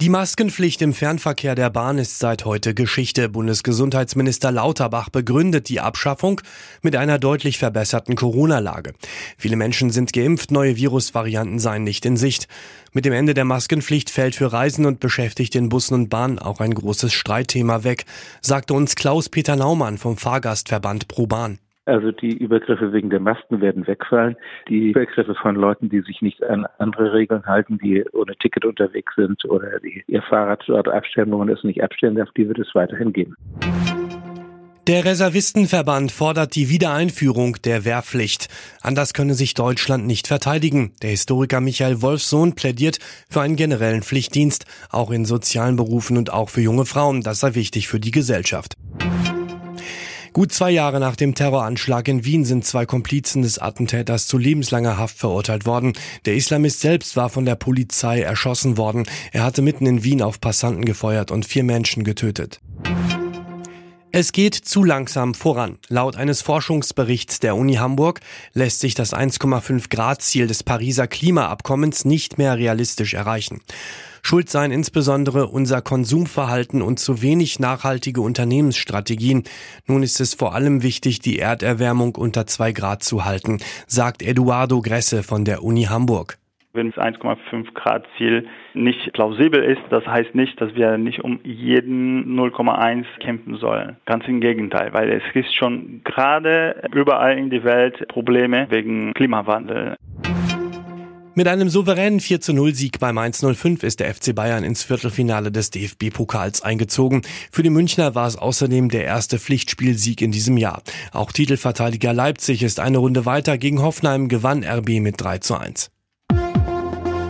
Die Maskenpflicht im Fernverkehr der Bahn ist seit heute Geschichte. Bundesgesundheitsminister Lauterbach begründet die Abschaffung mit einer deutlich verbesserten Corona-Lage. Viele Menschen sind geimpft, neue Virusvarianten seien nicht in Sicht. Mit dem Ende der Maskenpflicht fällt für Reisen und Beschäftigte in Bussen und Bahnen auch ein großes Streitthema weg, sagte uns Klaus-Peter Naumann vom Fahrgastverband ProBahn. Also die Übergriffe wegen der Masken werden wegfallen. Die Übergriffe von Leuten, die sich nicht an andere Regeln halten, die ohne Ticket unterwegs sind oder die ihr Fahrrad dort abstellen, wo man es nicht abstellen darf, die wird es weiterhin geben. Der Reservistenverband fordert die Wiedereinführung der Wehrpflicht. Anders könne sich Deutschland nicht verteidigen. Der Historiker Michael Wolfsohn plädiert für einen generellen Pflichtdienst, auch in sozialen Berufen und auch für junge Frauen. Das sei wichtig für die Gesellschaft. Gut zwei Jahre nach dem Terroranschlag in Wien sind zwei Komplizen des Attentäters zu lebenslanger Haft verurteilt worden. Der Islamist selbst war von der Polizei erschossen worden. Er hatte mitten in Wien auf Passanten gefeuert und vier Menschen getötet. Es geht zu langsam voran. Laut eines Forschungsberichts der Uni Hamburg lässt sich das 1,5 Grad Ziel des Pariser Klimaabkommens nicht mehr realistisch erreichen. Schuld seien insbesondere unser Konsumverhalten und zu wenig nachhaltige Unternehmensstrategien. Nun ist es vor allem wichtig, die Erderwärmung unter zwei Grad zu halten, sagt Eduardo Gresse von der Uni Hamburg. Wenn das 1,5 Grad Ziel nicht plausibel ist, das heißt nicht, dass wir nicht um jeden 0,1 kämpfen sollen. Ganz im Gegenteil, weil es gibt schon gerade überall in der Welt Probleme wegen Klimawandel. Mit einem souveränen 4 zu 0 Sieg beim 1-0-5 ist der FC Bayern ins Viertelfinale des DFB-Pokals eingezogen. Für die Münchner war es außerdem der erste Pflichtspielsieg in diesem Jahr. Auch Titelverteidiger Leipzig ist eine Runde weiter gegen Hoffenheim, gewann RB mit 3 zu 1.